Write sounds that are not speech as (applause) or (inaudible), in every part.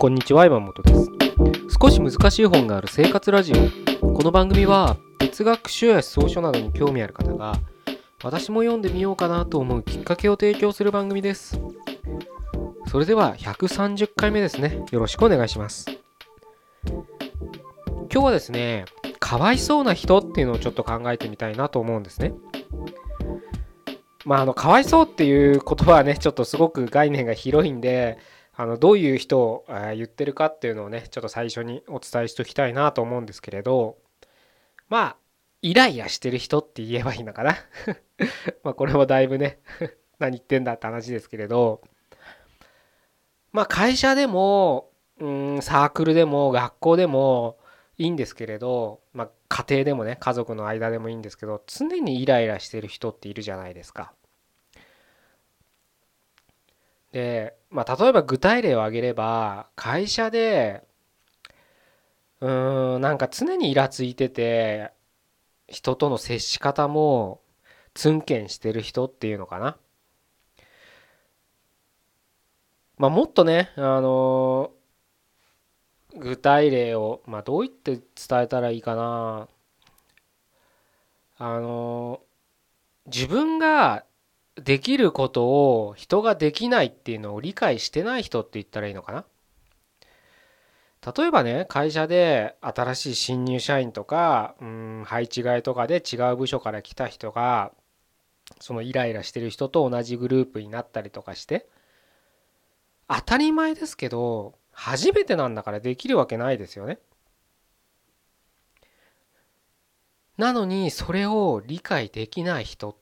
こんにちは。山本です。少し難しい本がある生活ラジオ。この番組は哲学書や思想書などに興味ある方が私も読んでみようかなと思うきっかけを提供する番組です。それでは130回目ですね。よろしくお願いします。今日はですねかわいそうな人っていうのをちょっと考えてみたいなと思うんですね。まああのかわいそうっていう言葉はねちょっとすごく概念が広いんであのどういう人を言ってるかっていうのをねちょっと最初にお伝えしておきたいなと思うんですけれどまあイライラしてる人って言えばいいのかな (laughs) まあこれもだいぶね (laughs) 何言ってんだって話ですけれどまあ会社でもうんサークルでも学校でもいいんですけれど、まあ、家庭でもね家族の間でもいいんですけど常にイライラしてる人っているじゃないですか。で、まあ、例えば具体例を挙げれば会社でうーんなんか常にイラついてて人との接し方もツンケンしてる人っていうのかな。まあ、もっとね、あの具体例を、まあ、どう言って伝えたらいいかな。あの自分ができることを人ができないっていうのを理解してない人って言ったらいいのかな？例えばね会社で新しい新入社員とかうん配置換えとかで違う部署から来た人がそのイライラしてる人と同じグループになったりとかして当たり前ですけど初めてなんだからできるわけないですよね。なのにそれを理解できない人っ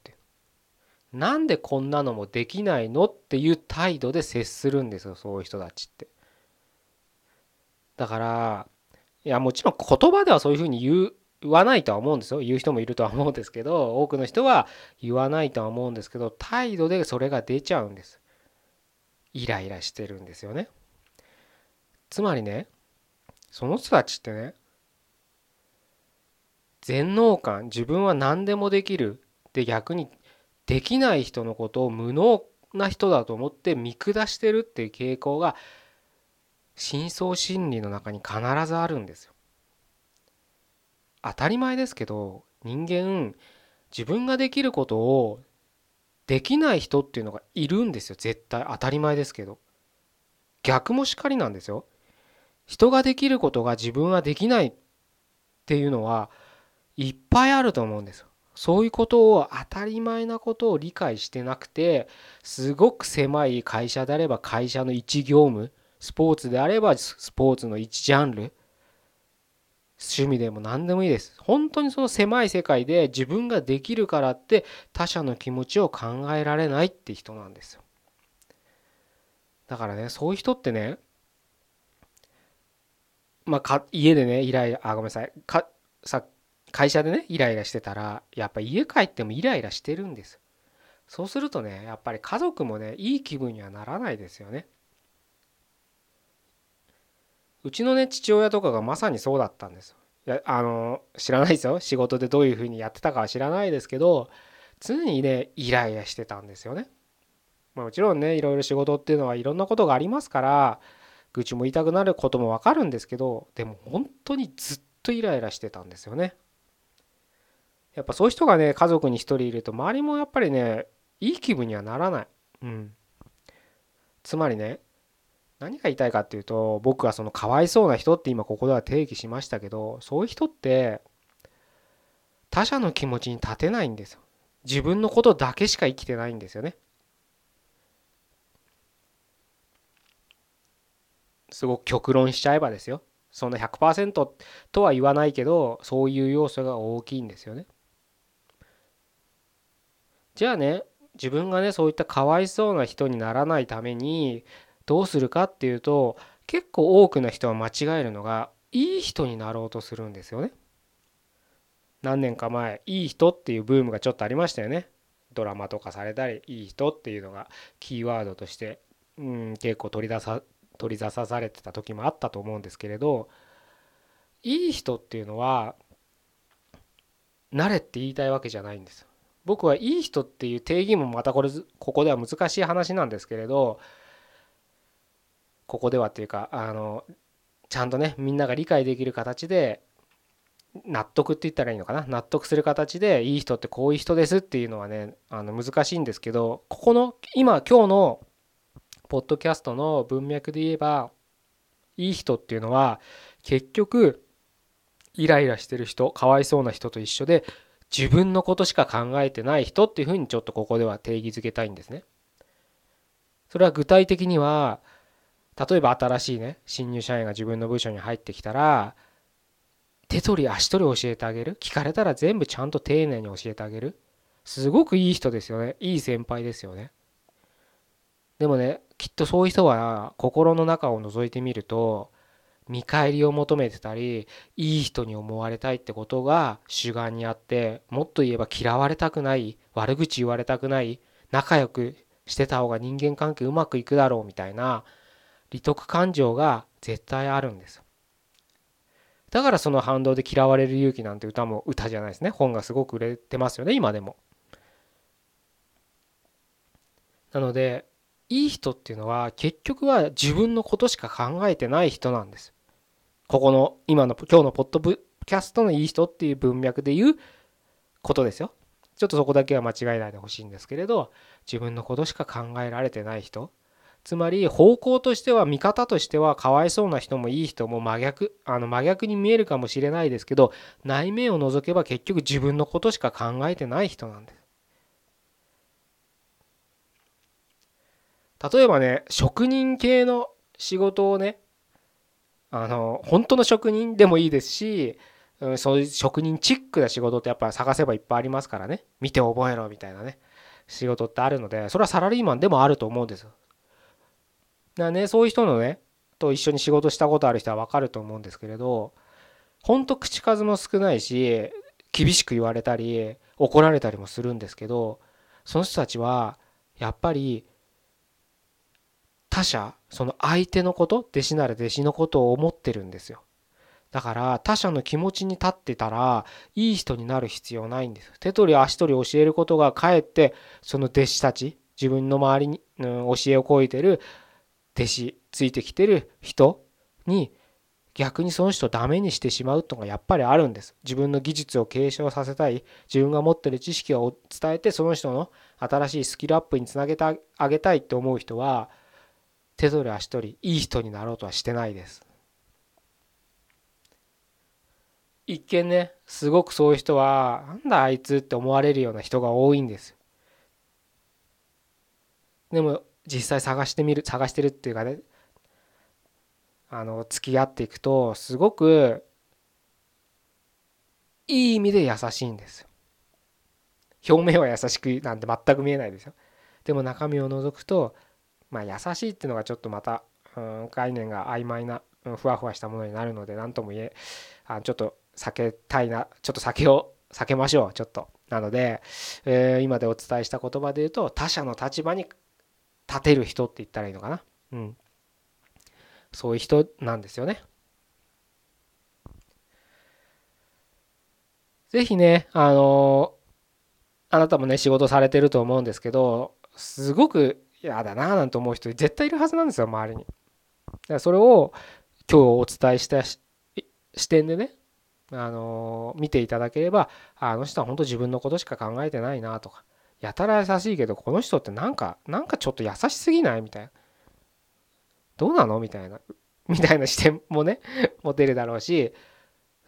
なんでこんなのもできないのっていう態度で接するんですよそういう人たちって。だからいやもちろん言葉ではそういうふうに言う言わないとは思うんですよ。言う人もいるとは思うんですけど多くの人は言わないとは思うんですけど態度でそれが出ちゃうんです。イライラしてるんですよね。つまりねその人たちってね全能感自分は何でもできる。で逆にできない人のことを無能な人だと思って見下してるっていう傾向が深層心理の中に必ずあるんですよ。当たり前ですけど人間自分ができることをできない人っていうのがいるんですよ。絶対当たり前ですけど。逆もしかりなんですよ。人ができることが自分はできないっていうのはいっぱいあると思うんですよ。そういうことを当たり前なことを理解してなくてすごく狭い会社であれば会社の一業務スポーツであればスポーツの一ジャンル趣味でも何でもいいです。本当にその狭い世界で自分ができるからって他者の気持ちを考えられないって人なんですよ。だからねそういう人ってねまあ家でねイライラあごめんなさい。かさ会社でねイライラしてたらやっぱ家帰ってもイライラしてるんです。そうするとねやっぱり家族もねいい気分にはならないですよね。うちのね父親とかがまさにそうだったんです。いやあの知らないですよ。仕事でどういうふうにやってたかは知らないですけど常にねイライラしてたんですよね、ま、もちろんねいろいろ仕事っていうのはいろんなことがありますから愚痴も言いたくなることもわかるんですけどでも本当にずっとイライラしてたんですよね。やっぱそういう人がね家族に一人いると周りもやっぱりねいい気分にはならない。うん。つまりね何が言いたいかっていうと僕はそのかわいそうな人って今ここでは定義しましたけどそういう人って他者の気持ちに立てないんですよ。自分のことだけしか生きてないんですよね。すごく極論しちゃえばですよ。そんな100%とは言わないけどそういう要素が大きいんですよね。じゃあね自分がねそういったかわいそうな人にならないためにどうするかっていうと結構多くの人は間違えるのがいい人になろうとするんですよね。何年か前いい人っていうブームがちょっとありましたよね。ドラマとかされたりいい人っていうのがキーワードとしてうん結構取り出さ取り出さされてた時もあったと思うんですけれどいい人っていうのは慣れって言いたいわけじゃないんです僕はいい人っていう定義もまたこれここでは難しい話なんですけれどここではっていうかあのちゃんとねみんなが理解できる形で納得って言ったらいいのかな？納得する形でいい人ってこういう人ですっていうのはねあの難しいんですけどここの今今日のポッドキャストの文脈で言えばいい人っていうのは結局イライラしてる人かわいそうな人と一緒で自分のことしか考えてない人っていうふうにちょっとここでは定義づけたいんですね。それは具体的には例えば新しいね新入社員が自分の部署に入ってきたら手取り足取り教えてあげる。聞かれたら全部ちゃんと丁寧に教えてあげる。すごくいい人ですよね。いい先輩ですよね。でもねきっとそういう人は心の中を覗いてみると見返りを求めてたりいい人に思われたいってことが主眼にあってもっと言えば嫌われたくない悪口言われたくない仲良くしてた方が人間関係うまくいくだろうみたいな利得感情が絶対あるんですだからその反動で嫌われる勇気なんて歌も歌じゃないですね。本がすごく売れてますよね今でも。なのでいい人っていうのは結局は自分のことしか考えてない人なんですここの今の今日のポッドキャストのいい人っていう文脈で言うことですよちょっとそこだけは間違えないでほしいんですけれど自分のことしか考えられてない人つまり方向としては見方としてはかわいそうな人もいい人も真逆あの真逆に見えるかもしれないですけど内面を除けば結局自分のことしか考えてない人なんです。例えばね職人系の仕事をねあの本当の職人でもいいですしうんそういう職人チックな仕事ってやっぱ探せばいっぱいありますからね。見て覚えろみたいなね。仕事ってあるのでそれはサラリーマンでもあると思うんです。だねそういう人のねと一緒に仕事したことある人は分かると思うんですけれどほんと口数も少ないし厳しく言われたり怒られたりもするんですけどその人たちはやっぱり他者その相手のこと弟子なら弟子のことを思ってるんですよ。だから他者の気持ちに立ってたらいい人になる必要ないんです手取り足取り教えることがかえってその弟子たち自分の周りに、うん、教えをこいてる弟子ついてきてる人に逆にその人をダメにしてしまうとかやっぱりあるんです。自分の技術を継承させたい自分が持ってる知識を伝えてその人の新しいスキルアップにつなげてあげたいって思う人は手取り足取りいい人になろうとはしてないです一見ねすごくそういう人はなんだあいつって思われるような人が多いんですでも実際探してみる探してるっていうかねあの付き合っていくとすごくいい意味で優しいんですよ。表面は優しくなんて全く見えないですよ。でも中身を除くとまあ優しいっていうのがちょっとまた、うん、概念が曖昧な、うん、ふわふわしたものになるので何とも言えあちょっと避けたいなちょっと酒を避けましょうちょっと。なので、えー、今でお伝えした言葉で言うと他者の立場に立てる人って言ったらいいのかな。うん。そういう人なんですよね。ぜひね、あのあなたもね、仕事されてると思うんですけど、すごく嫌だななんて思う人絶対いるはずなんですよ、周りに。だからそれを今日お伝えした視点でね、あの見ていただければ、あの人は本当自分のことしか考えてないなとか、やたら優しいけどこの人ってなんかなんかちょっと優しすぎないみたいなどうなのみたいなみたいな視点もね持てるだろうし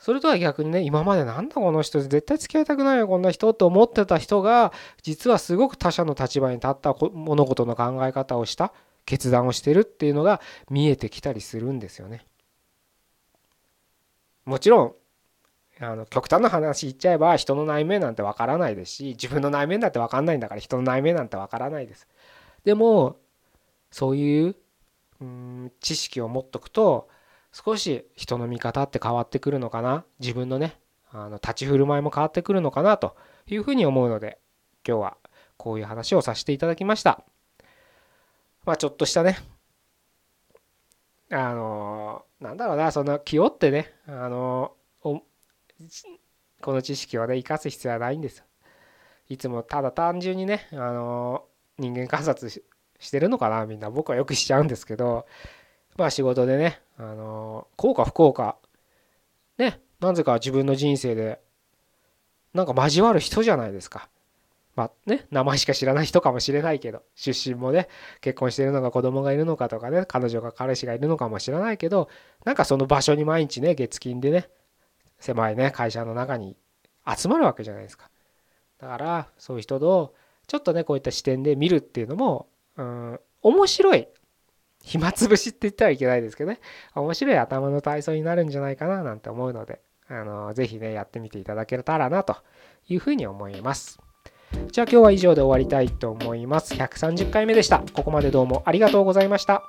それとは逆にね今までなんだこの人絶対付き合いたくないよこんな人と思ってた人が実はすごく他者の立場に立った物事の考え方をした決断をしてるっていうのが見えてきたりするんですよね。もちろんあの極端な話言っちゃえば人の内面なんてわからないですし自分の内面だってわかんないんだから人の内面なんてわからないです。でもそういううん知識を持っとくと少し人の見方って変わってくるのかな？自分のねあの立ち振る舞いも変わってくるのかなというふうに思うので今日はこういう話をさせていただきました。まあちょっとしたねあのなんだろうなその気負ってねあのこの知識をね生かす必要はないんです。いつもただ単純にねあの人間観察してるのかなみんな僕はよくしちゃうんですけどまあ仕事でね、あの幸か不幸か、ね、なぜか自分の人生で、なんか交わる人じゃないですか。まあね、名前しか知らない人かもしれないけど、出身もね、結婚してるのか子供がいるのかとかね、彼女が彼氏がいるのかもしれないけど、なんかその場所に毎日ね、月金でね、狭いね、会社の中に集まるわけじゃないですか。だから、そういう人と、ちょっとね、こういった視点で見るっていうのも、うん、面白い。暇つぶしって言ったらいけないですけどね、面白い頭の体操になるんじゃないかななんて思うので、あの、ぜひね、やってみていただけたらなというふうに思います。じゃあ今日は以上で終わりたいと思います。130回目でした。ここまでどうもありがとうございました。